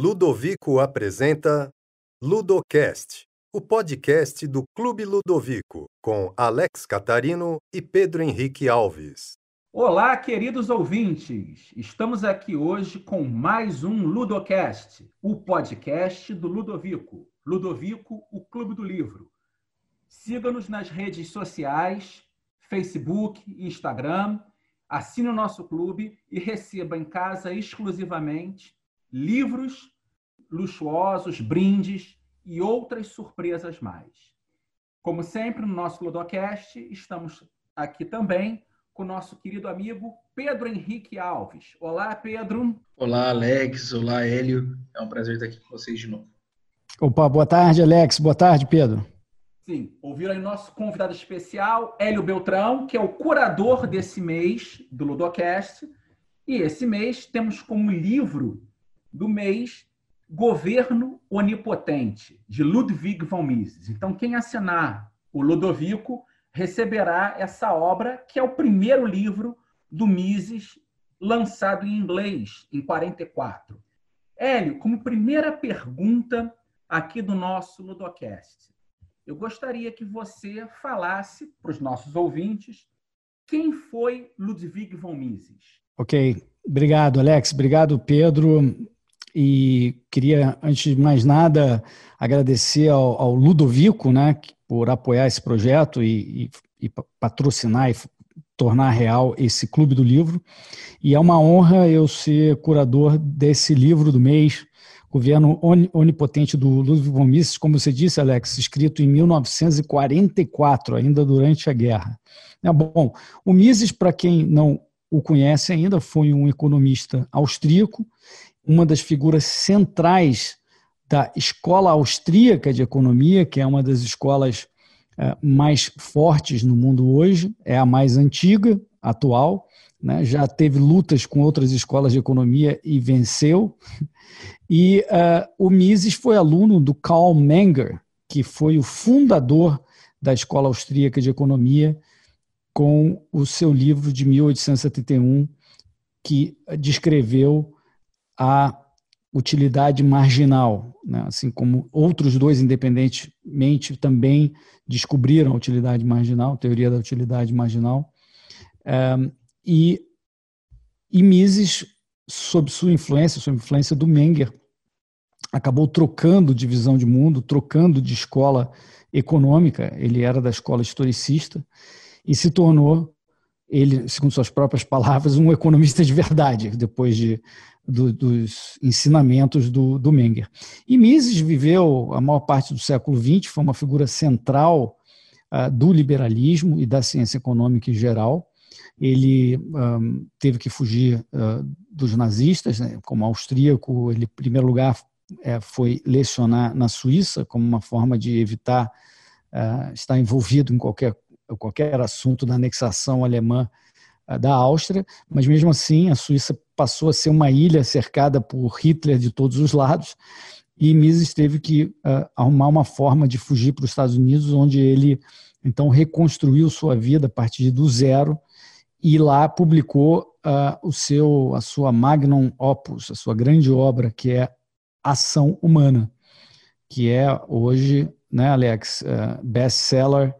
Ludovico apresenta Ludocast, o podcast do Clube Ludovico, com Alex Catarino e Pedro Henrique Alves. Olá, queridos ouvintes! Estamos aqui hoje com mais um Ludocast, o podcast do Ludovico. Ludovico, o Clube do Livro. Siga-nos nas redes sociais, Facebook, Instagram, assine o nosso clube e receba em casa exclusivamente livros luxuosos, brindes e outras surpresas mais. Como sempre, no nosso Ludocast, estamos aqui também com o nosso querido amigo Pedro Henrique Alves. Olá, Pedro. Olá, Alex. Olá, Hélio. É um prazer estar aqui com vocês de novo. Opa, boa tarde, Alex. Boa tarde, Pedro. Sim, ouviram aí nosso convidado especial, Hélio Beltrão, que é o curador desse mês do Ludocast. E esse mês temos como livro do mês Governo Onipotente, de Ludwig von Mises. Então, quem assinar o Ludovico receberá essa obra, que é o primeiro livro do Mises lançado em inglês, em 44. Hélio, como primeira pergunta aqui do nosso Ludocast, eu gostaria que você falasse para os nossos ouvintes quem foi Ludwig von Mises. Ok, obrigado, Alex. Obrigado, Pedro. E queria, antes de mais nada, agradecer ao, ao Ludovico né, por apoiar esse projeto e, e, e patrocinar e tornar real esse Clube do Livro. E é uma honra eu ser curador desse livro do mês, Governo Onipotente do Ludwig von Mises, como você disse, Alex, escrito em 1944, ainda durante a guerra. É bom, o Mises, para quem não o conhece ainda, foi um economista austríaco uma das figuras centrais da Escola Austríaca de Economia, que é uma das escolas é, mais fortes no mundo hoje, é a mais antiga, atual, né? já teve lutas com outras escolas de economia e venceu. E uh, o Mises foi aluno do Karl Menger, que foi o fundador da Escola Austríaca de Economia, com o seu livro de 1871, que descreveu a utilidade marginal, né? assim como outros dois independentemente também descobriram a utilidade marginal, teoria da utilidade marginal, é, e, e Mises, sob sua influência, sob influência do Menger, acabou trocando de visão de mundo, trocando de escola econômica, ele era da escola historicista, e se tornou, ele, segundo suas próprias palavras, um economista de verdade, depois de do, dos ensinamentos do, do Menger. E Mises viveu a maior parte do século XX, foi uma figura central uh, do liberalismo e da ciência econômica em geral. Ele um, teve que fugir uh, dos nazistas, né, como austríaco, ele, em primeiro lugar, é, foi lecionar na Suíça, como uma forma de evitar uh, estar envolvido em qualquer, qualquer assunto da anexação alemã da Áustria, mas mesmo assim a Suíça passou a ser uma ilha cercada por Hitler de todos os lados, e Mises teve que uh, arrumar uma forma de fugir para os Estados Unidos, onde ele então reconstruiu sua vida a partir do zero e lá publicou uh, o seu, a sua magnum opus, a sua grande obra, que é Ação Humana, que é hoje, né, Alex, uh, best-seller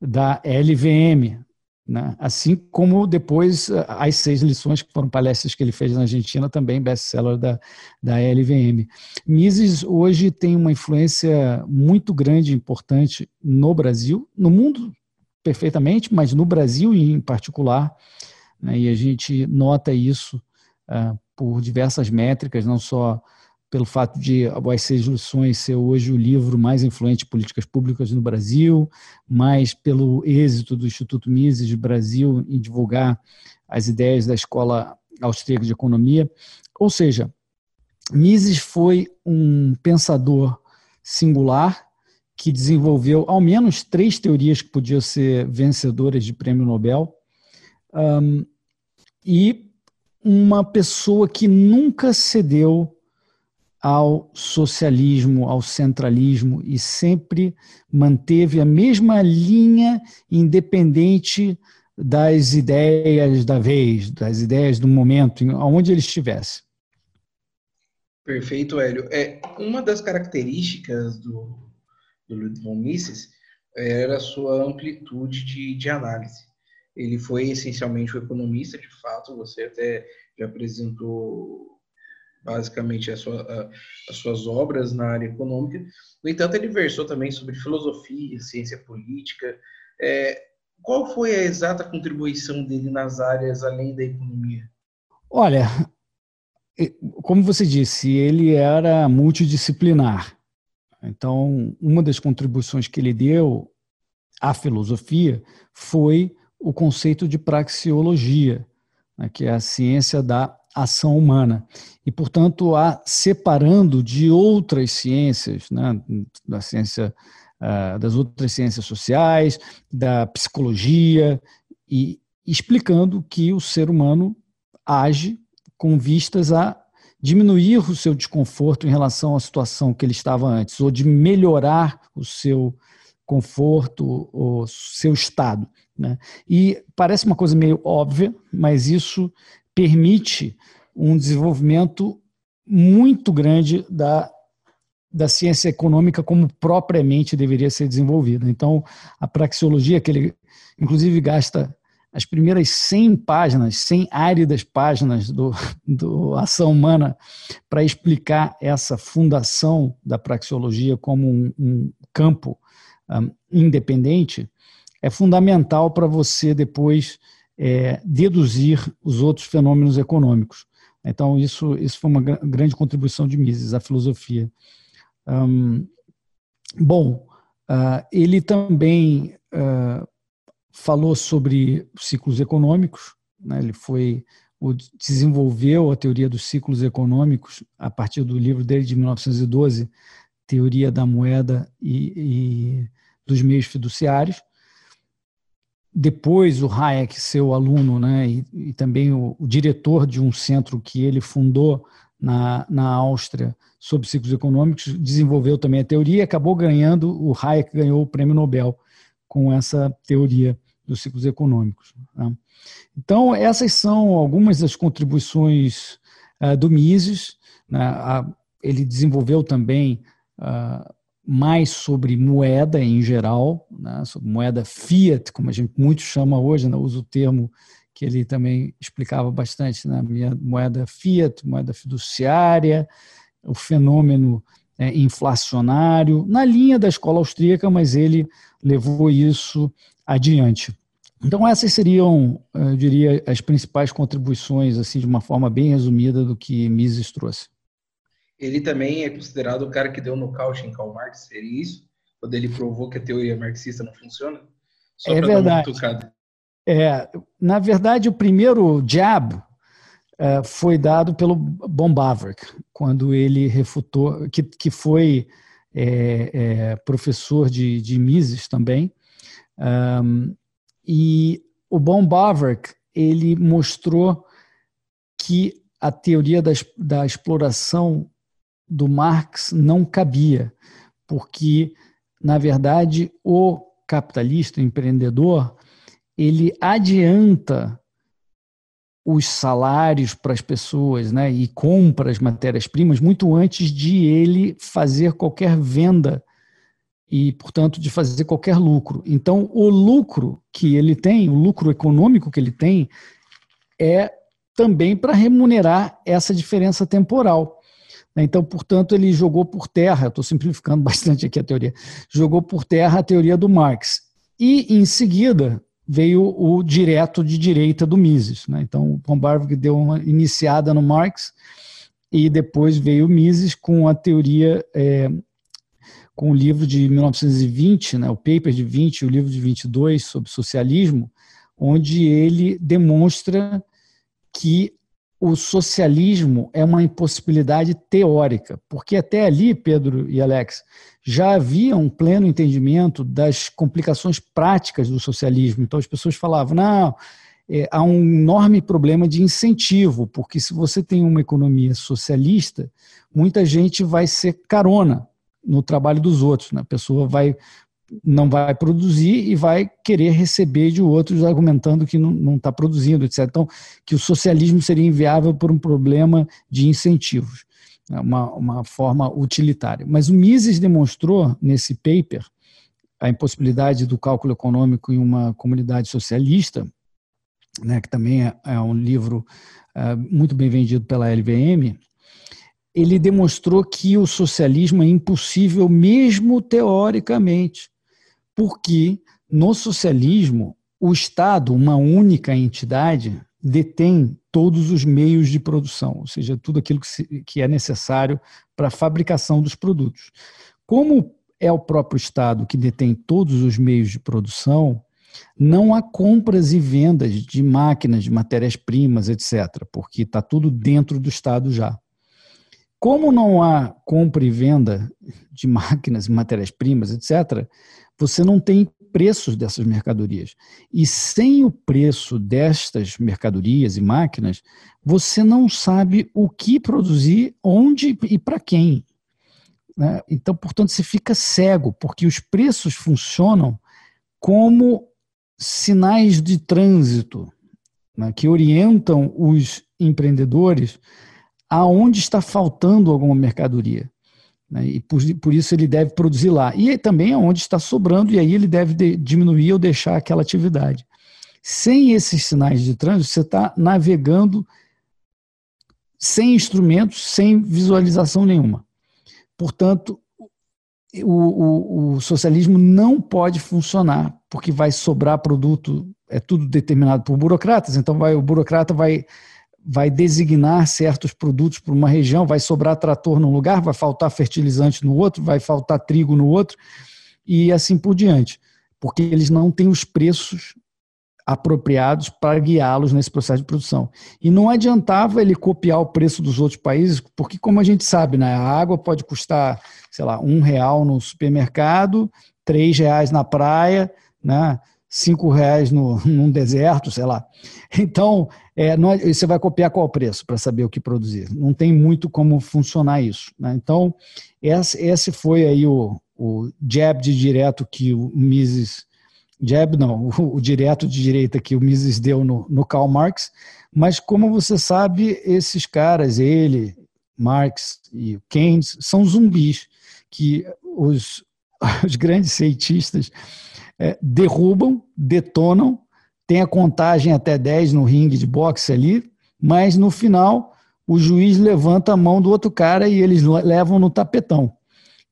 da LVM, né? Assim como depois as seis lições, que foram palestras que ele fez na Argentina, também best-seller da, da LVM. Mises hoje tem uma influência muito grande e importante no Brasil, no mundo perfeitamente, mas no Brasil em particular, né? e a gente nota isso uh, por diversas métricas, não só pelo fato de As Seis Lições ser hoje o livro mais influente de políticas públicas no Brasil, mas pelo êxito do Instituto Mises Brasil em divulgar as ideias da Escola Austríaca de Economia. Ou seja, Mises foi um pensador singular que desenvolveu ao menos três teorias que podiam ser vencedoras de prêmio Nobel. Um, e uma pessoa que nunca cedeu ao socialismo, ao centralismo e sempre manteve a mesma linha independente das ideias da vez, das ideias do momento, aonde ele estivesse. Perfeito, Hélio. É, uma das características do, do Ludwig von Mises era a sua amplitude de, de análise. Ele foi essencialmente um economista, de fato, você até já apresentou basicamente sua, a, as suas obras na área econômica. No entanto, ele versou também sobre filosofia, ciência política. É, qual foi a exata contribuição dele nas áreas além da economia? Olha, como você disse, ele era multidisciplinar. Então, uma das contribuições que ele deu à filosofia foi o conceito de praxeologia, né, que é a ciência da ação humana. E, portanto, a separando de outras ciências, né, da ciência, uh, das outras ciências sociais, da psicologia, e explicando que o ser humano age com vistas a diminuir o seu desconforto em relação à situação que ele estava antes, ou de melhorar o seu conforto, o seu estado. Né? E parece uma coisa meio óbvia, mas isso permite um desenvolvimento muito grande da, da ciência econômica como propriamente deveria ser desenvolvida. Então, a praxeologia, que ele inclusive gasta as primeiras 100 páginas, 100 áridas páginas do, do Ação Humana para explicar essa fundação da praxeologia como um, um campo um, independente, é fundamental para você depois é, deduzir os outros fenômenos econômicos. Então, isso, isso foi uma grande contribuição de Mises à filosofia. Bom, uh, ele também uh, falou sobre ciclos econômicos, né? ele foi o, desenvolveu a teoria dos ciclos econômicos a partir do livro dele de 1912, Teoria da Moeda e, e dos Meios Fiduciários. Depois, o Hayek, seu aluno, né, e, e também o, o, diretor de um centro que ele fundou na, na Áustria sobre ciclos econômicos, desenvolveu também a teoria e acabou ganhando, o Hayek ganhou o prêmio Nobel com essa teoria dos ciclos econômicos. Né? Então, essas são algumas das contribuições uh, do Mises. Né? A, ele desenvolveu também uh, mais sobre moeda em geral, né, sobre moeda fiat, como a gente muito chama hoje, né, usa o termo que ele também explicava bastante, né, moeda fiat, moeda fiduciária, o fenômeno é, inflacionário, na linha da escola austríaca, mas ele levou isso adiante. Então essas seriam, eu diria, as principais contribuições, assim, de uma forma bem resumida do que Mises trouxe ele também é considerado o cara que deu nocaute em Karl Marx, seria isso? Quando ele provou que a teoria marxista não funciona? Só é verdade. É, na verdade, o primeiro jab é, foi dado pelo Bombaverk, quando ele refutou, que, que foi é, é, professor de, de Mises também, um, e o Bombaverk, ele mostrou que a teoria da, da exploração do Marx não cabia, porque, na verdade, o capitalista, o empreendedor, ele adianta os salários para as pessoas né, e compra as matérias-primas muito antes de ele fazer qualquer venda e, portanto, de fazer qualquer lucro. Então, o lucro que ele tem, o lucro econômico que ele tem, é também para remunerar essa diferença temporal. Né? Então, portanto, ele jogou por terra, estou simplificando bastante aqui a teoria, jogou por terra a teoria do Marx. E, em seguida, veio o direto de direita do Mises. Né? Então, o Von Barwick deu uma iniciada no Marx e depois veio o Mises com a teoria, é, com o livro de 1920, né, o paper de 20 e o livro de 22 sobre socialismo, onde ele demonstra que o socialismo é uma impossibilidade teórica, porque até ali, Pedro e Alex, já havia um pleno entendimento das complicações práticas do socialismo. Então as pessoas falavam, não, é, há um enorme problema de incentivo, porque se você tem uma economia socialista, muita gente vai ser carona no trabalho dos outros. Né? A pessoa vai não vai produzir e vai querer receber de outros argumentando que não está produzindo, etc. Então, que o socialismo seria inviável por um problema de incentivos. né, uma, uma forma utilitária. Mas o Mises demonstrou nesse paper a impossibilidade do cálculo econômico em uma comunidade socialista, né, que também é, é um livro é, muito bem vendido pela LVM, ele demonstrou que o socialismo é impossível mesmo teoricamente, porque no socialismo o Estado, uma única entidade, detém todos os meios de produção, ou seja, tudo aquilo que, se, que é necessário para a fabricação dos produtos. Como é o próprio Estado que detém todos os meios de produção, não há compras e vendas de máquinas, de matérias-primas, etc., porque está tudo dentro do Estado já. Como não há compra e venda de máquinas, matérias-primas, etc., você não tem preços dessas mercadorias. E sem o preço destas mercadorias e máquinas, você não sabe o que produzir, onde e para quem. Né? Então, portanto, você fica cego, porque os preços funcionam como sinais de trânsito né, que orientam os empreendedores aonde está faltando alguma mercadoria. Né, e por, por, isso ele deve produzir lá. E também aonde está sobrando, e aí ele deve de, diminuir ou deixar aquela atividade. Sem esses sinais de trânsito, você está navegando sem instrumentos, sem visualização nenhuma. Portanto, o, o, o, socialismo não pode funcionar, porque vai sobrar produto, é tudo determinado por burocratas, então vai, o burocrata vai, vai designar certos produtos para uma região, vai sobrar trator num lugar, vai faltar fertilizante no outro, vai faltar trigo no outro, e assim por diante, porque eles não têm os preços apropriados para guiá-los nesse processo de produção. E não adiantava ele copiar o preço dos outros países, porque, como a gente sabe, né, a água pode custar, sei lá, um real no supermercado, três reais na praia, né, cinco reais no, num deserto, sei lá. Então, é, não, você vai copiar qual preço para saber o que produzir. Não tem muito como funcionar isso. Né? Então, esse, esse foi aí o, o jab de direto que o Mises jab não, o, o, direto de direita que o Mises deu no, no Karl Marx, mas como você sabe, esses caras, ele, Marx e Keynes, são zumbis que os, os grandes cientistas é, derrubam, detonam, tem a contagem até 10 no ringue de boxe ali, mas no final o juiz levanta a mão do outro cara e eles levam no tapetão.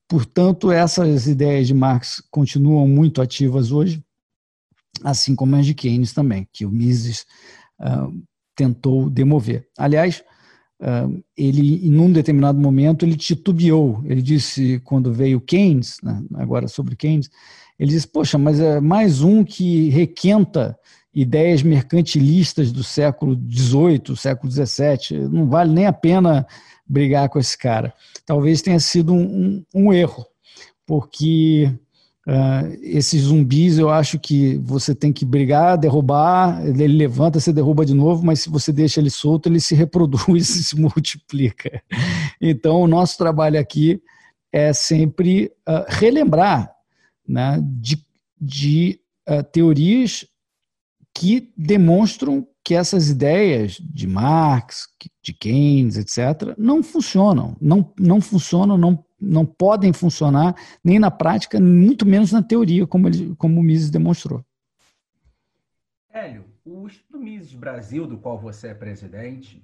Portanto, essas ideias de Marx continuam muito ativas hoje assim como as de Keynes também, que o Mises uh, tentou demover. Aliás, uh, ele, em um determinado momento, ele titubeou. Ele disse, quando veio Keynes, né, agora sobre Keynes, ele disse, poxa, mas é mais um que requenta ideias mercantilistas do século XVIII, século XVII, não vale nem a pena brigar com esse cara. Talvez tenha sido um, um, um erro, porque Uh, esses zumbis, eu acho que você tem que brigar, derrubar, ele levanta, você derruba de novo, mas se você deixa ele solto, ele se reproduz e se multiplica. Então, o nosso trabalho aqui é sempre uh, relembrar né, de, de uh, teorias que demonstram que essas ideias de Marx, de Keynes, etc., não funcionam. Não, não funcionam, não não podem funcionar nem na prática, muito menos na teoria, como, ele, como o Mises demonstrou. Hélio, o Instituto Mises Brasil, do qual você é presidente,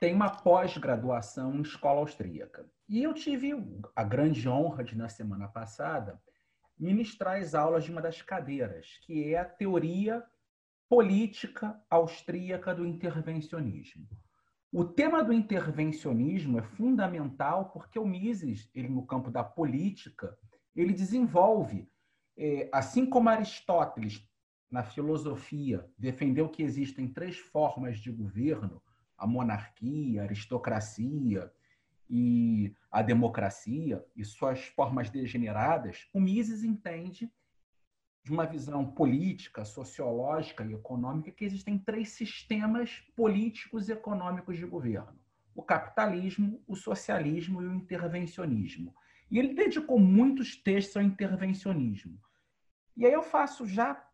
tem uma pós-graduação em escola austríaca. E eu tive a grande honra de, na semana passada, ministrar as aulas de uma das cadeiras, que é a teoria política austríaca do intervencionismo. O tema do intervencionismo é fundamental porque o Mises, ele no campo da política, ele desenvolve, é, assim como Aristóteles na filosofia defendeu que existem três formas de governo: a monarquia, a aristocracia e a democracia e suas formas degeneradas. O Mises entende de uma visão política, sociológica e econômica que existem três sistemas políticos e econômicos de governo: o capitalismo, o socialismo e o intervencionismo. E ele dedicou muitos textos ao intervencionismo. E aí eu faço já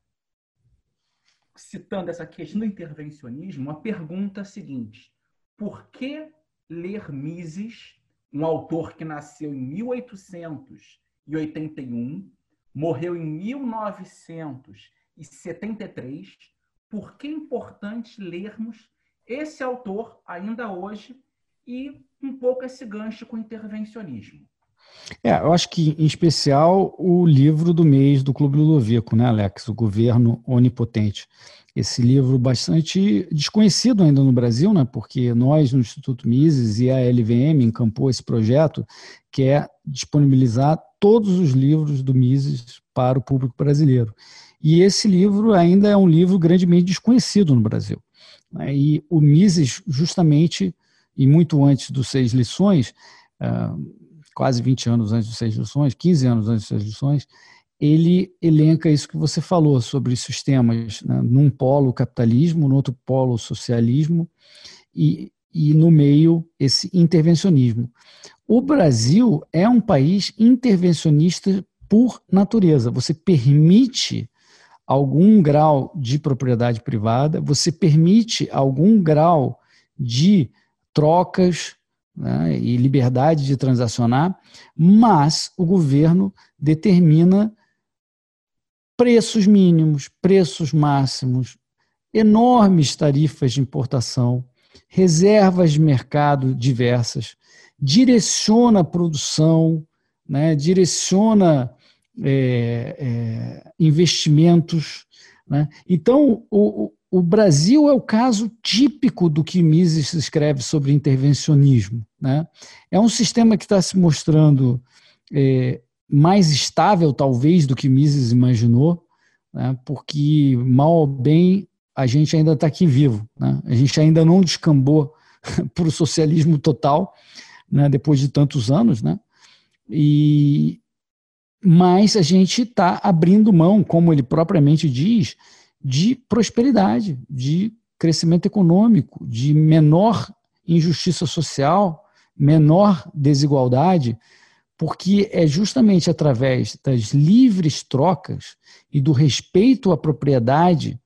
citando essa questão do intervencionismo, uma pergunta seguinte: por que ler Mises um autor que nasceu em 1881, morreu em 1973. Por que é importante lermos esse autor ainda hoje e um pouco esse gancho com o intervencionismo? É, eu acho que, em especial, o livro do mês do Clube Ludovico, né, Alex? O Governo Onipotente. Esse livro bastante desconhecido ainda no Brasil, né? Porque nós, no Instituto Mises e a LVM, encampou esse projeto, que é disponibilizar todos os livros do Mises para o público brasileiro. E esse livro ainda é um livro grandemente desconhecido no Brasil. Né? E o Mises, justamente, e muito antes dos Seis Lições, ah, quase 20 anos antes das seis lições, 15 anos antes das lições, ele elenca isso que você falou sobre sistemas, né? num polo capitalismo, no outro polo socialismo e, e no meio esse intervencionismo. O Brasil é um país intervencionista por natureza. Você permite algum grau de propriedade privada, você permite algum grau de trocas né, e liberdade de transacionar, mas o governo determina preços mínimos, preços máximos, enormes tarifas de importação, reservas de mercado diversas, direciona a produção, né, direciona é, é, investimentos. Né? Então, o, o Brasil é o caso típico do que Mises escreve sobre intervencionismo. Né? É um sistema que está se mostrando é, mais estável, talvez, do que Mises imaginou, né? porque, mal ou bem, a gente ainda está aqui vivo. Né? A gente ainda não descambou para o socialismo total, né? depois de tantos anos. Né? E, mas a gente está abrindo mão, como ele propriamente diz, de prosperidade, de crescimento econômico, de menor injustiça social, menor desigualdade, porque é justamente através das livres trocas e do respeito à propriedade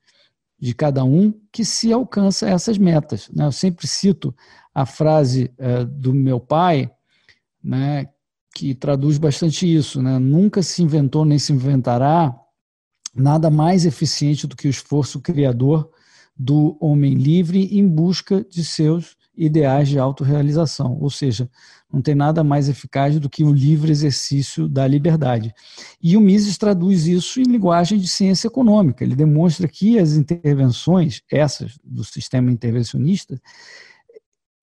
de cada um que se alcança essas metas. Né? Eu sempre cito a frase eh, do meu pai, né, que traduz bastante isso: né? nunca se inventou nem se inventará nada mais eficiente do que o esforço criador do homem livre em busca de seus ideais de autorrealização, ou seja, não tem nada mais eficaz do que o livre exercício da liberdade. E o Mises traduz isso em linguagem de ciência econômica. Ele demonstra que as intervenções, essas do sistema intervencionista,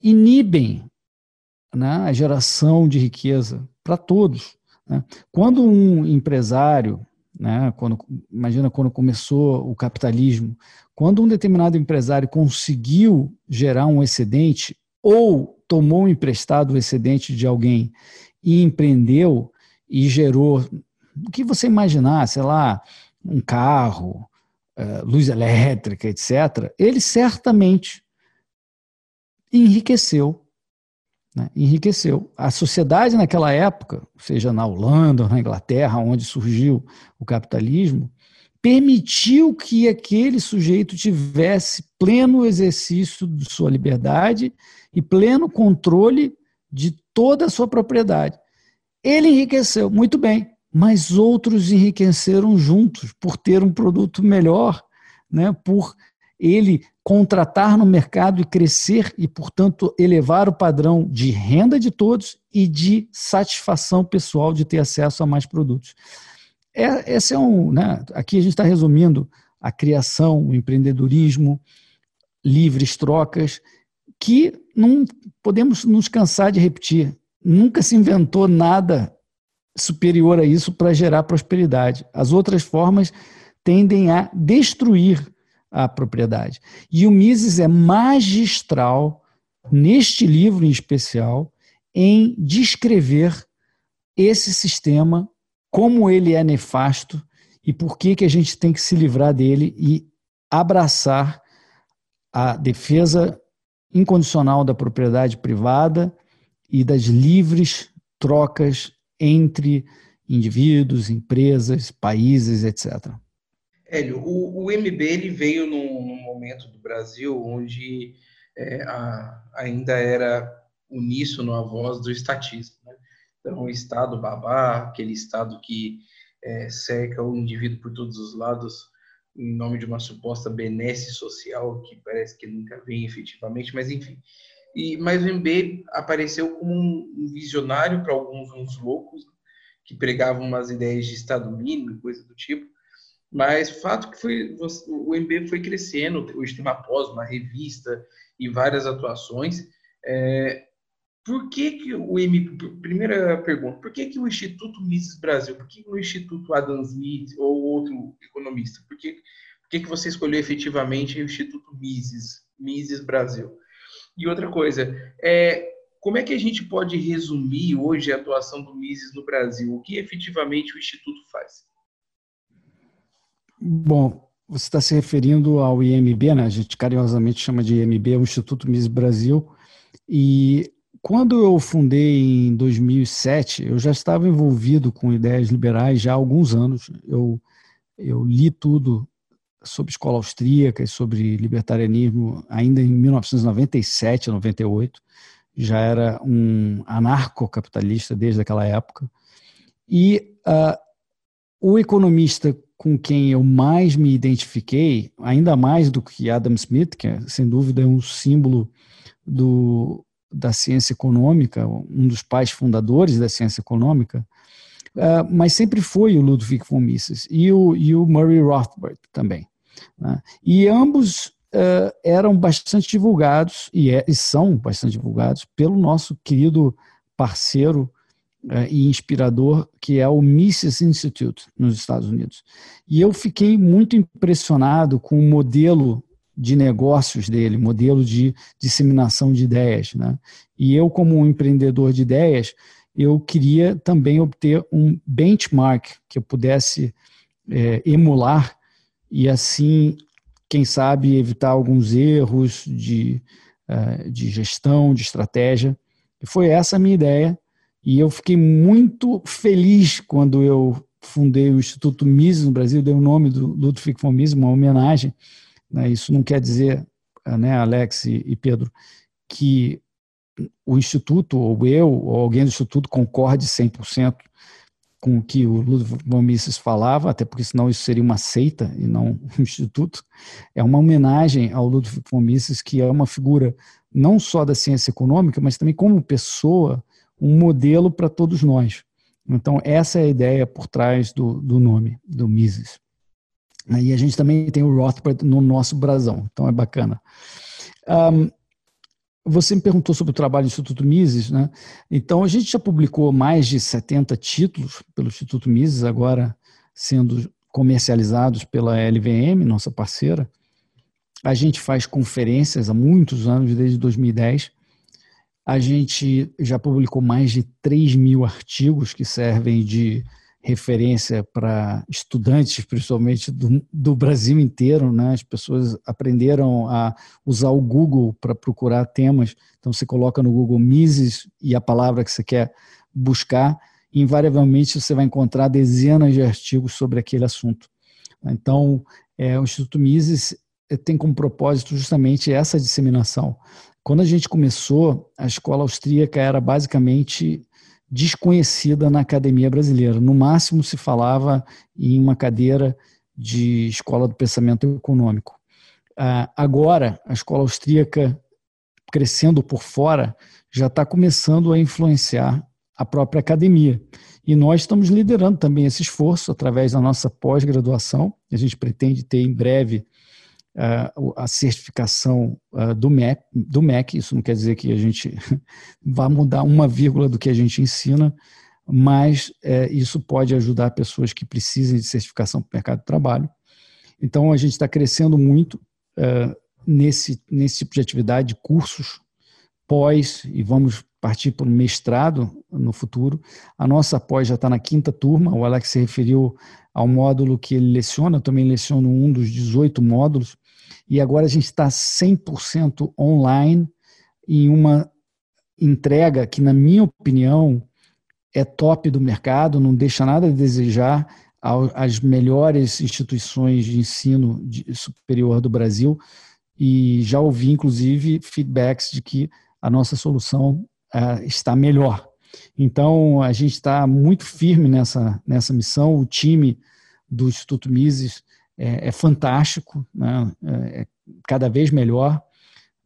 inibem né, a geração de riqueza para todos. Né? Quando um empresário né? Quando, imagina quando começou o capitalismo, quando um determinado empresário conseguiu gerar um excedente ou tomou emprestado o excedente de alguém e empreendeu e gerou o que você imaginar, sei lá, um carro, eh, luz elétrica, etc., ele certamente enriqueceu né, enriqueceu. A sociedade naquela época, seja na Holanda na Inglaterra, onde surgiu o capitalismo, permitiu que aquele sujeito tivesse pleno exercício de sua liberdade e pleno controle de toda a sua propriedade. Ele enriqueceu, muito bem, mas outros enriqueceram juntos por ter um produto melhor, né, por ele contratar no mercado e crescer e, portanto, elevar o padrão de renda de todos e de satisfação pessoal de ter acesso a mais produtos. É, esse é um, né, aqui a gente está resumindo a criação, o empreendedorismo, livres trocas, que não podemos nos cansar de repetir. Nunca se inventou nada superior a isso para gerar prosperidade. As outras formas tendem a destruir a propriedade. E o Mises é magistral, neste livro em especial, em descrever esse sistema, como ele é nefasto e por que, que a gente tem que se livrar dele e abraçar a defesa incondicional da propriedade privada e das livres trocas entre indivíduos, empresas, países, etc. Hélio, o, o MB ele veio num, num, momento do Brasil onde é, a, ainda era uníssono à voz do estatismo. Né? Então, o Estado babá, aquele Estado que é, seca o indivíduo por todos os lados em nome de uma suposta benesse social que parece que nunca vem efetivamente, mas enfim. E, mas o MB apareceu como um visionário para alguns uns loucos que pregavam umas ideias de Estado mínimo, coisa do tipo. Mas o fato que foi, o MB foi crescendo, hoje tem uma pós, uma revista e várias atuações. É, por que, que o M, primeira pergunta, por que, que o Instituto Mises Brasil, por que, que o Instituto Adam Smith ou outro economista, por que, por que, que você escolheu efetivamente o Instituto Mises, Mises Brasil? E outra coisa, é, como é que a gente pode resumir hoje a atuação do Mises no Brasil? O que efetivamente o Instituto faz? Bom, você está se referindo ao IMB, né? A gente carinhosamente chama de IMB, o Instituto Mises Brasil, e quando eu fundei em 2007, eu já estava envolvido com ideias liberais já há alguns anos. Eu, eu li tudo sobre escola austríaca e sobre libertarianismo ainda em 1997, 98. Já era um anarcocapitalista desde aquela época. E uh, o economista com quem eu mais me identifiquei, ainda mais do que Adam Smith, que é, sem dúvida é um símbolo do da ciência econômica, um dos pais fundadores da ciência econômica, uh, mas sempre foi o Ludwig von Mises e o, e o Murray Rothbard também. Né? E ambos uh, eram bastante divulgados, e, é, e, são bastante divulgados, pelo nosso querido parceiro uh, e inspirador, que é o Mises Institute, nos Estados Unidos. E eu fiquei muito impressionado com o modelo de negócios dele, modelo de disseminação de ideias. Né? E eu, como um empreendedor de ideias, eu queria também obter um benchmark que eu pudesse é, emular e assim, quem sabe, evitar alguns erros de, uh, de gestão, de estratégia. E foi essa a minha ideia. E eu fiquei muito feliz quando eu fundei o Instituto Mises no Brasil, dei o nome do Ludwig von Mises, uma homenagem né? Isso não quer dizer, né, Alex e Pedro, que o Instituto, ou eu, ou alguém do Instituto concorde 100% com o que o Ludwig von Mises falava, até porque senão isso seria uma seita e não um instituto. É uma homenagem ao Ludwig von Mises, que é uma figura não só da ciência econômica, mas também como pessoa, um modelo para todos nós. Então, essa é a ideia por trás do, do nome, do Mises. E a gente também tem o Rothbard no nosso brasão, então é bacana. Um, você me perguntou sobre o trabalho do Instituto Mises, né? Então, a gente já publicou mais de 70 títulos pelo Instituto Mises, agora sendo comercializados pela LVM, nossa parceira. A gente faz conferências há muitos anos, desde 2010. A gente já publicou mais de 3 mil artigos que servem de referência para estudantes, principalmente do, do, Brasil inteiro, né? As pessoas aprenderam a usar o Google para procurar temas. Então você coloca no Google Mises e a palavra que você quer buscar, e invariavelmente você vai encontrar dezenas de artigos sobre aquele assunto. Então, é, o Instituto Mises tem como propósito justamente essa disseminação. Quando a gente começou, a escola austríaca era basicamente desconhecida na academia brasileira. No máximo se falava em uma cadeira de escola do pensamento econômico. Ah, agora, a escola austríaca, crescendo por fora, já está começando a influenciar a própria academia. E nós estamos liderando também esse esforço através da nossa pós-graduação. A gente pretende ter em breve a certificação do MEC, do MEC, isso não quer dizer que a gente vá mudar uma vírgula do que a gente ensina, mas é, isso pode ajudar pessoas que precisem de certificação para o mercado de trabalho. Então, a gente está crescendo muito é, nesse, nesse tipo de atividade, cursos pós, e vamos partir para o mestrado no futuro. A nossa pós já está na quinta turma, o Alex se referiu ao módulo que ele leciona, eu também leciono um dos 18 módulos, e agora a gente está 100% online em uma entrega que, na minha opinião, é top do mercado, não deixa nada a desejar às melhores instituições de ensino superior do Brasil. E já ouvi, inclusive, feedbacks de que a nossa solução uh, está melhor. Então, a gente está muito firme nessa, nessa missão. O time do Instituto Mises é, é fantástico, né? é, é cada vez melhor.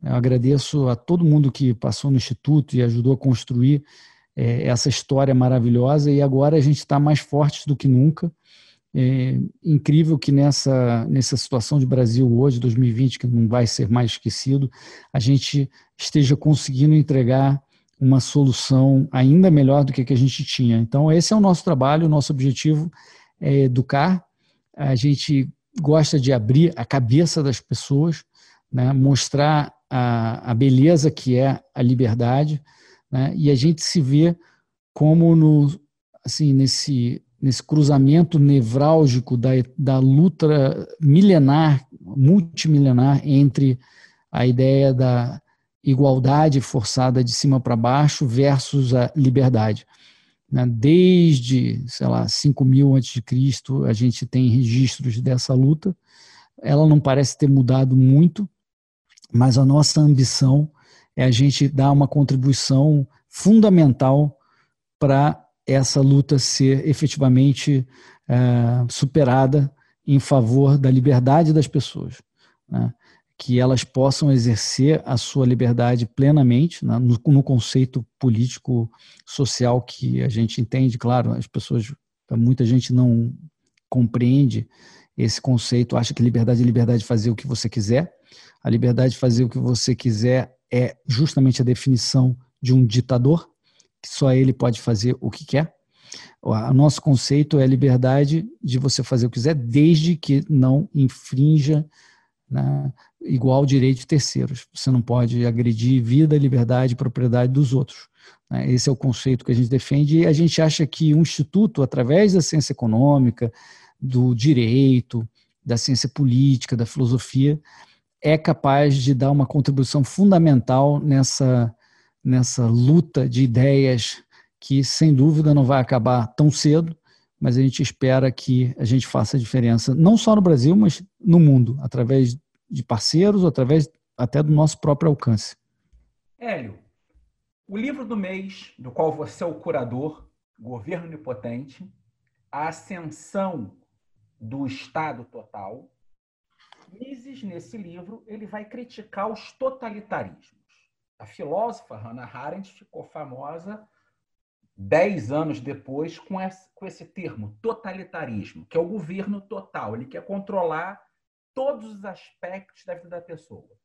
Eu agradeço a todo mundo que passou no Instituto e ajudou a construir é, essa história maravilhosa. E agora a gente está mais forte do que nunca. É incrível que nessa, nessa situação de Brasil hoje, 2020, que não vai ser mais esquecido, a gente esteja conseguindo entregar uma solução ainda melhor do que a que a gente tinha. Então, esse é o nosso trabalho, o nosso objetivo é educar. A gente gosta de abrir a cabeça das pessoas, né, mostrar a, a beleza que é a liberdade, né, e a gente se vê como no, assim, nesse, nesse cruzamento nevrálgico da, da luta milenar, multimilenar, entre a ideia da igualdade forçada de cima para baixo versus a liberdade. Né? Desde, sei lá, 5 mil antes de Cristo, a gente tem registros dessa luta. Ela não parece ter mudado muito, mas a nossa ambição é a gente dar uma contribuição fundamental para essa luta ser efetivamente é, superada em favor da liberdade das pessoas. Né? Que elas possam exercer a sua liberdade plenamente, né, no, no, conceito político social que a gente entende. Claro, as pessoas, muita gente não compreende esse conceito, acha que liberdade é liberdade de fazer o que você quiser. A liberdade de fazer o que você quiser é justamente a definição de um ditador, que só ele pode fazer o que quer. O nosso conceito é a liberdade de você fazer o que quiser, desde que não infrinja né, igual direito de terceiros. Você não pode agredir vida, liberdade e propriedade dos outros. Né? Esse é o conceito que a gente defende e a gente acha que um instituto, através da ciência econômica, do direito, da ciência política, da filosofia, é capaz de dar uma contribuição fundamental nessa, nessa luta de ideias que, sem dúvida, não vai acabar tão cedo, mas a gente espera que a gente faça a diferença, não só no Brasil, mas no mundo, através de parceiros, através até do nosso próprio alcance. Hélio, o livro do mês, do qual você é o curador, Governo Onipotente, a ascensão do Estado total, Mises, nesse livro, ele vai criticar os totalitarismos. A filósofa Hannah Arendt ficou famosa dez anos depois com esse, com esse termo, totalitarismo, que é o governo total. Ele quer controlar todos os aspectos da vida da pessoa.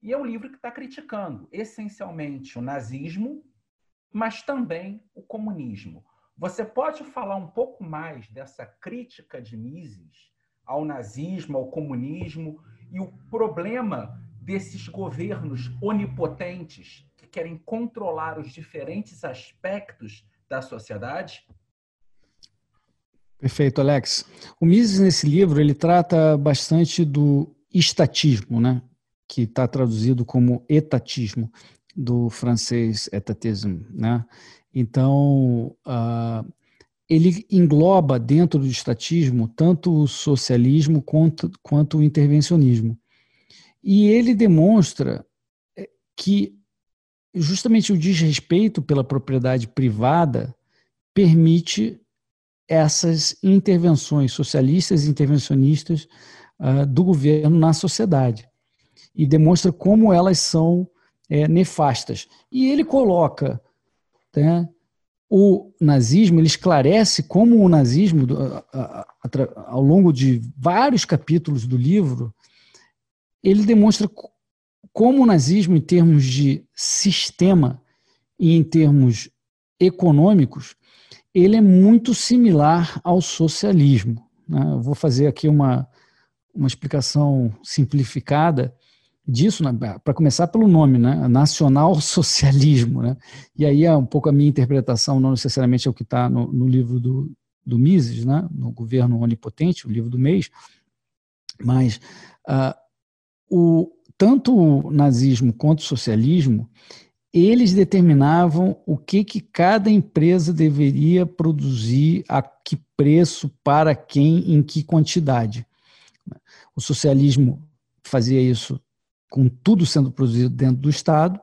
E é um livro que está criticando essencialmente o nazismo, mas também o comunismo. Você pode falar um pouco mais dessa crítica de Mises ao nazismo, ao comunismo e o problema desses governos onipotentes que querem controlar os diferentes aspectos da sociedade? Perfeito, Alex. O Mises, nesse livro, ele trata bastante do estatismo, né? que está traduzido como etatismo, do francês etatisme. Né? Então, uh, ele engloba dentro do estatismo tanto o socialismo quanto, quanto o intervencionismo. E ele demonstra eh, que justamente o desrespeito pela propriedade privada permite essas intervenções socialistas e intervencionistas uh, do governo na sociedade e demonstra como elas são é, nefastas. E ele coloca né, o nazismo, ele esclarece como o nazismo, ao longo de vários capítulos do livro, ele demonstra como o nazismo, em termos de sistema e em termos econômicos, ele é muito similar ao socialismo. Né? Eu vou fazer aqui uma, uma explicação simplificada disso, né? para começar pelo nome, né? nacional socialismo. Né? E aí é um pouco a minha interpretação, não necessariamente é o que está no, no, livro do, do Mises, né? no Governo Onipotente, o livro do mês, mas uh, o, tanto o nazismo quanto o socialismo, eles determinavam o que, que cada empresa deveria produzir, a que preço, para quem, em que quantidade. O socialismo fazia isso com tudo sendo produzido dentro do Estado,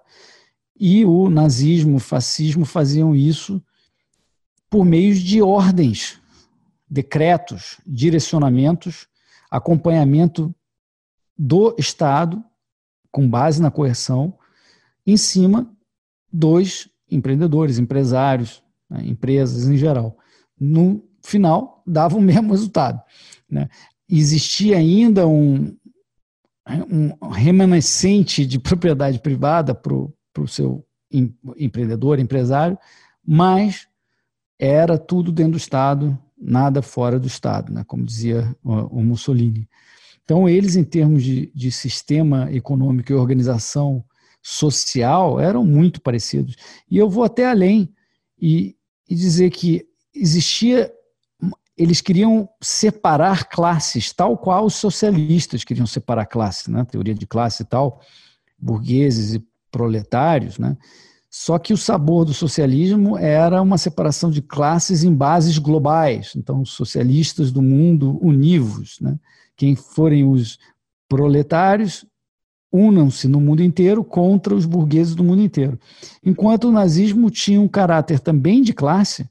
E o nazismo, o fascismo faziam isso por meio de ordens, decretos, direcionamentos, acompanhamento do Estado, com base na coerção, em cima dos empreendedores, empresários, né, empresas em geral. No final, dava o mesmo resultado. Né? Existia ainda um, um remanescente de propriedade privada para o seu empreendedor, empresário, mas era tudo dentro do Estado, nada fora do Estado, né? como dizia o Mussolini. Então, eles, em termos de, de sistema econômico e organização social, eram muito parecidos. E eu vou até além e, e dizer que existia eles queriam separar classes, tal qual os socialistas queriam separar classes, né? teoria de classe e tal, burgueses e proletários, né? Só que o sabor do socialismo era uma separação de classes em bases globais. Então, socialistas do mundo univos, né? Quem forem os proletários, unam-se no mundo inteiro contra os burgueses do mundo inteiro. Enquanto o nazismo tinha um caráter também de classe,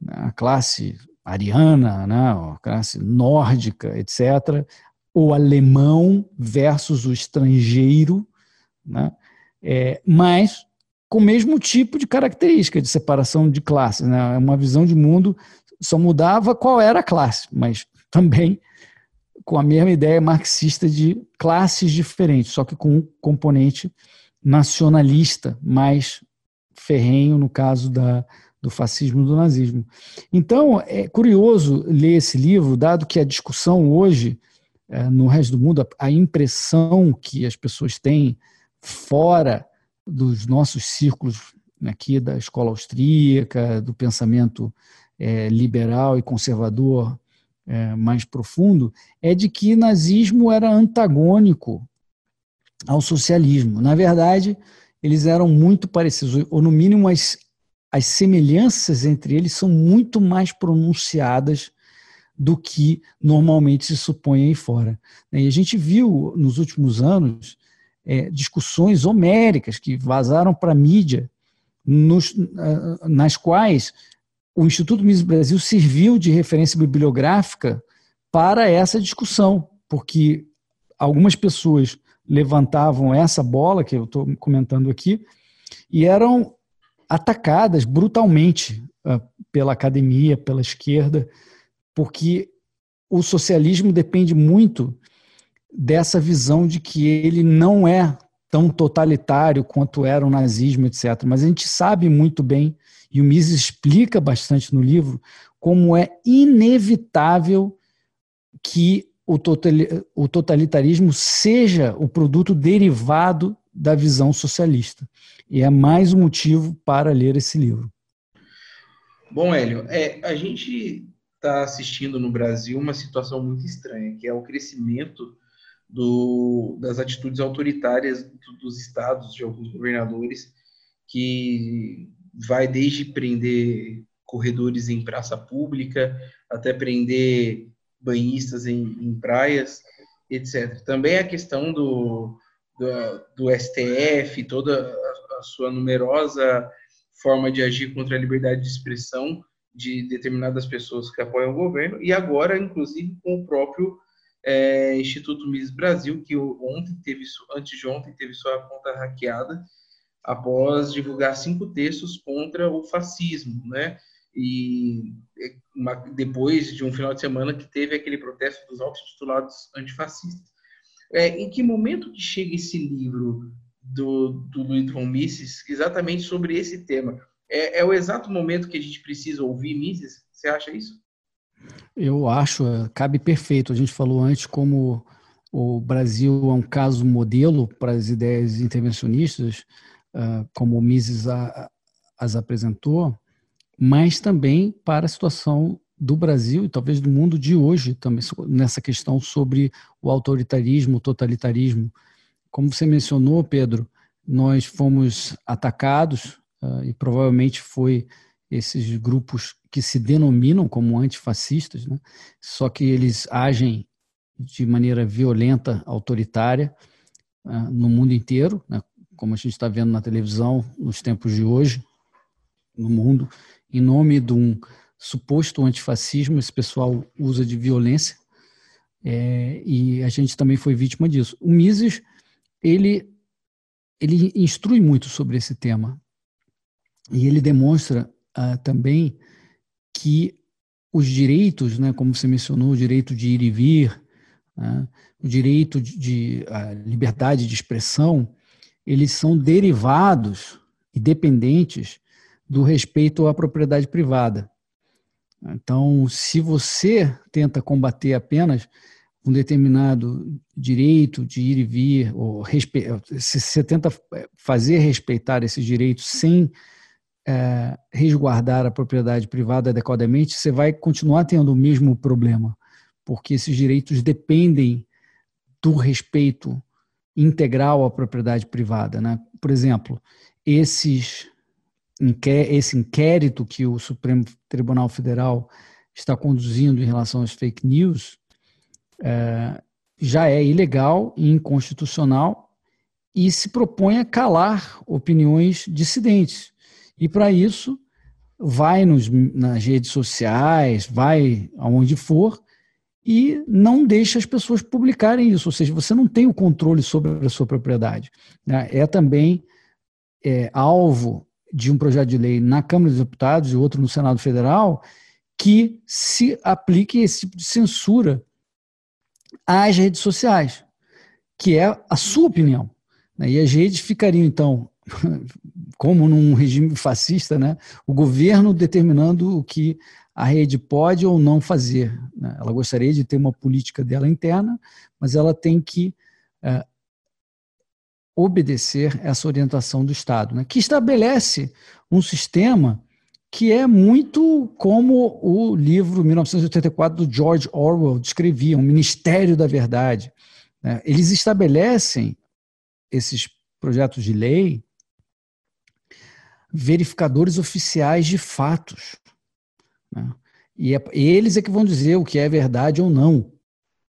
né? a classe ariana, né, a classe nórdica, etc., o alemão versus o estrangeiro, né, é, mas com o mesmo tipo de característica de separação de classes. Né, uma visão de mundo só mudava qual era a classe, mas também com a mesma ideia marxista de classes diferentes, só que com um componente nacionalista mais ferrenho no caso da, do fascismo e do nazismo. Então, é curioso ler esse livro, dado que a discussão hoje, é, no resto do mundo, a impressão que as pessoas têm fora dos nossos círculos aqui da escola austríaca, do pensamento é, liberal e conservador é, mais profundo, é de que nazismo era antagônico ao socialismo. Na verdade, eles eram muito parecidos, ou no mínimo as as semelhanças entre eles são muito mais pronunciadas do que normalmente se supõe aí fora. E a gente viu nos últimos anos é, discussões homéricas que vazaram para a mídia, nos, nas quais o Instituto Mises Brasil serviu de referência bibliográfica para essa discussão, porque algumas pessoas levantavam essa bola que eu estou comentando aqui e eram atacadas brutalmente uh, pela academia, pela esquerda, porque o socialismo depende muito dessa visão de que ele não é tão totalitário quanto era o nazismo, etc. Mas a gente sabe muito bem, e o Mises explica bastante no livro, como é inevitável que o totalitarismo seja o produto derivado da visão socialista. E é mais um motivo para ler esse livro. Bom, Hélio, é, a gente está assistindo no Brasil uma situação muito estranha, que é o crescimento do, das atitudes autoritárias dos estados, de alguns governadores, que vai desde prender corredores em praça pública até prender banhistas em, em praias, etc. Também a questão do, do, do STF, toda a sua numerosa forma de agir contra a liberdade de expressão de determinadas pessoas que apoiam o governo, e agora, inclusive, com o próprio é, Instituto Mises Brasil, que ontem teve, antes de ontem, teve sua conta hackeada após divulgar cinco textos contra o fascismo, né? E uma, depois de um final de semana que teve aquele protesto dos auto-titulados antifascistas. É, em que momento que chega esse livro do, do Luiz von Mises exatamente sobre esse tema. É, é, o exato momento que a gente precisa ouvir Mises? Você acha isso? Eu acho, é, cabe perfeito. A gente falou antes como o Brasil é um caso modelo para as ideias intervencionistas, ah, como o Mises as apresentou, mas também para a situação do Brasil e talvez do mundo de hoje também nessa questão sobre o autoritarismo, o totalitarismo. Como você mencionou, Pedro, nós fomos atacados uh, e provavelmente foi esses grupos que se denominam como antifascistas, né? só que eles agem de maneira violenta, autoritária uh, no mundo inteiro, né? Como a gente está vendo na televisão nos tempos de hoje, no mundo, em nome de um suposto antifascismo, esse pessoal usa de violência, é, e a gente também foi vítima disso. O Mises, ele, ele instrui muito sobre esse tema, e ele demonstra ah, também que os direitos, né, como você mencionou, o direito de ir e vir, né, o direito de, de liberdade de expressão, eles são derivados e dependentes do respeito à propriedade privada. Então, se você tenta combater apenas um determinado direito de ir e vir, ou respe... se você tenta fazer respeitar esse direito sem é, resguardar a propriedade privada adequadamente, você vai continuar tendo o mesmo problema, porque esses direitos dependem do respeito integral à propriedade privada. Né? Por exemplo, esses, esse inquérito que o Supremo Tribunal Federal está conduzindo em relação às fake news é, já é ilegal e inconstitucional e se propõe a calar opiniões dissidentes. E para isso, vai nos, nas redes sociais, vai aonde for, e não deixa as pessoas publicarem isso, ou seja, você não tem o controle sobre a sua propriedade. Né? É também é, alvo de um projeto de lei na Câmara dos Deputados e outro no Senado Federal que se aplique esse tipo de censura às redes sociais, que é a sua opinião. Né? E as redes ficariam, então, como num regime fascista, né? o governo determinando o que a rede pode ou não fazer. Né? Ela gostaria de ter uma política dela interna, mas ela tem que é, obedecer essa orientação do Estado, né? que estabelece um sistema que é muito como o livro 1984 do George Orwell descrevia, um Ministério da Verdade. Né? Eles estabelecem esses projetos de lei verificadores oficiais de fatos. Né? E é, eles é que vão dizer o que é verdade ou não.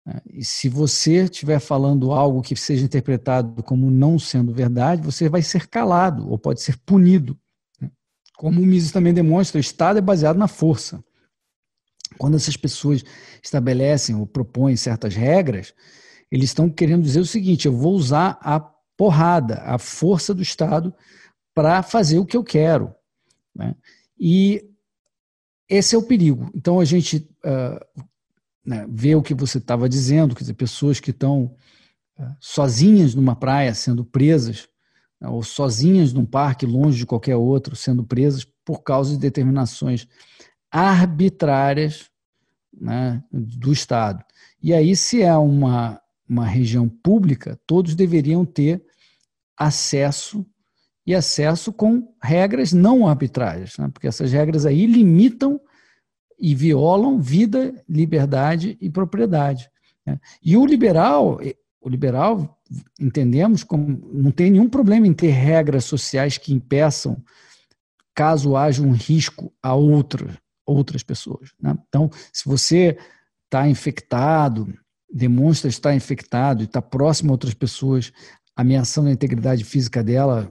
Né? E se você estiver falando algo que seja interpretado como não sendo verdade, você vai ser calado ou pode ser punido. Né? Como o Mises também demonstra, o Estado é baseado na força. Quando essas pessoas estabelecem ou propõem certas regras, eles estão querendo dizer o seguinte: eu vou usar a porrada, a força do Estado para fazer o que eu quero. Né? E esse é o perigo. Então a gente uh, né, vê o que você estava dizendo, quer dizer, pessoas que estão uh, sozinhas numa praia sendo presas, né, ou sozinhas num parque longe de qualquer outro sendo presas por causa de determinações arbitrárias né, do Estado. E aí, se é uma, uma região pública, todos deveriam ter acesso e acesso com regras não arbitrárias, né? porque essas regras aí limitam e violam vida, liberdade e propriedade. Né? E o liberal, o liberal, entendemos como não tem nenhum problema em ter regras sociais que impeçam caso haja um risco a outra, outras pessoas. Né? Então, se você está infectado, demonstra estar infectado e está próximo a outras pessoas, ameaçando a integridade física dela,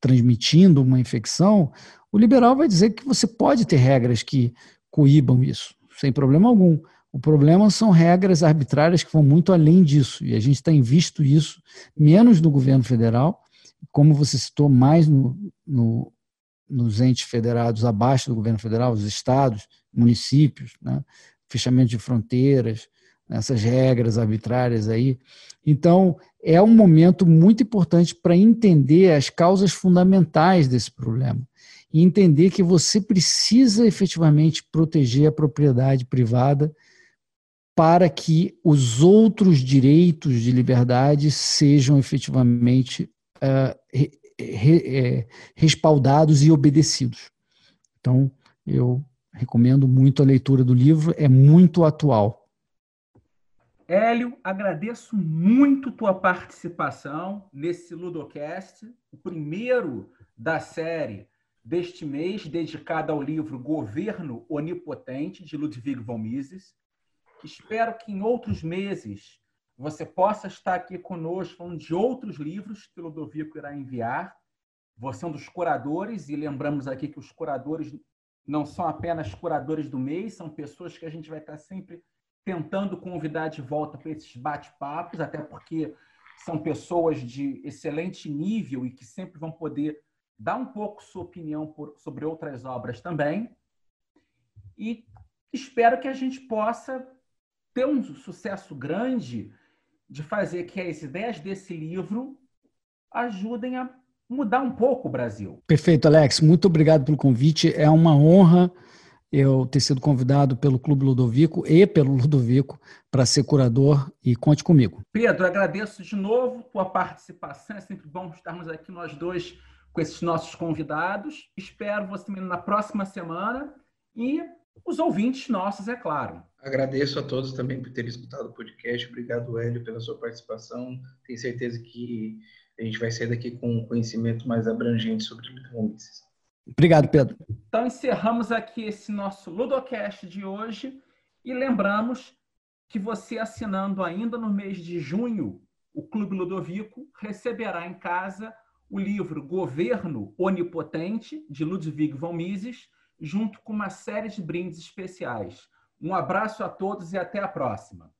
transmitindo uma infecção, o liberal vai dizer que você pode ter regras que coíbam isso, sem problema algum. O problema são regras arbitrárias que vão muito além disso, e a gente tem visto isso menos no governo federal, como você citou, mais no, no, nos entes federados abaixo do governo federal, os estados, municípios, né? fechamento de fronteiras, essas regras arbitrárias aí. Então, é um momento muito importante para entender as causas fundamentais desse problema e entender que você precisa efetivamente proteger a propriedade privada para que os outros direitos de liberdade sejam efetivamente uh, re, re, é, respaldados e obedecidos. Então, eu recomendo muito a leitura do livro, é muito atual. Hélio, agradeço muito tua participação nesse Ludocast, o primeiro da série deste mês, dedicado ao livro Governo Onipotente, de Ludwig von Mises. Espero que em outros meses você possa estar aqui conosco falando de outros livros que o Ludovico irá enviar. Você é um dos curadores, e lembramos aqui que os curadores não são apenas curadores do mês, são pessoas que a gente vai estar sempre tentando convidar de volta para esses bate-papos, até porque são pessoas de excelente nível e que sempre vão poder dar um pouco sua opinião por, sobre outras obras também. E espero que a gente possa ter um sucesso grande de fazer que as ideias desse livro ajudem a mudar um pouco o Brasil. Perfeito, Alex. Muito obrigado pelo convite. É uma honra eu ter sido convidado pelo Clube Ludovico e pelo Ludovico para ser curador e conte comigo. Pedro, agradeço de novo tua participação. É sempre bom estarmos aqui nós dois com esses nossos convidados. Espero você na próxima semana e os ouvintes nossos, é claro. Agradeço a todos também por terem escutado o podcast. Obrigado, Hélio, pela sua participação. Tenho certeza que a gente vai sair daqui com um conhecimento mais abrangente sobre Ludovices. Obrigado, Pedro. Então, encerramos aqui esse nosso Ludocast de hoje e lembramos que você, assinando ainda no mês de junho o Clube Ludovico, receberá em casa o livro Governo Onipotente, de Ludwig von Mises, junto com uma série de brindes especiais. Um abraço a todos e até a próxima.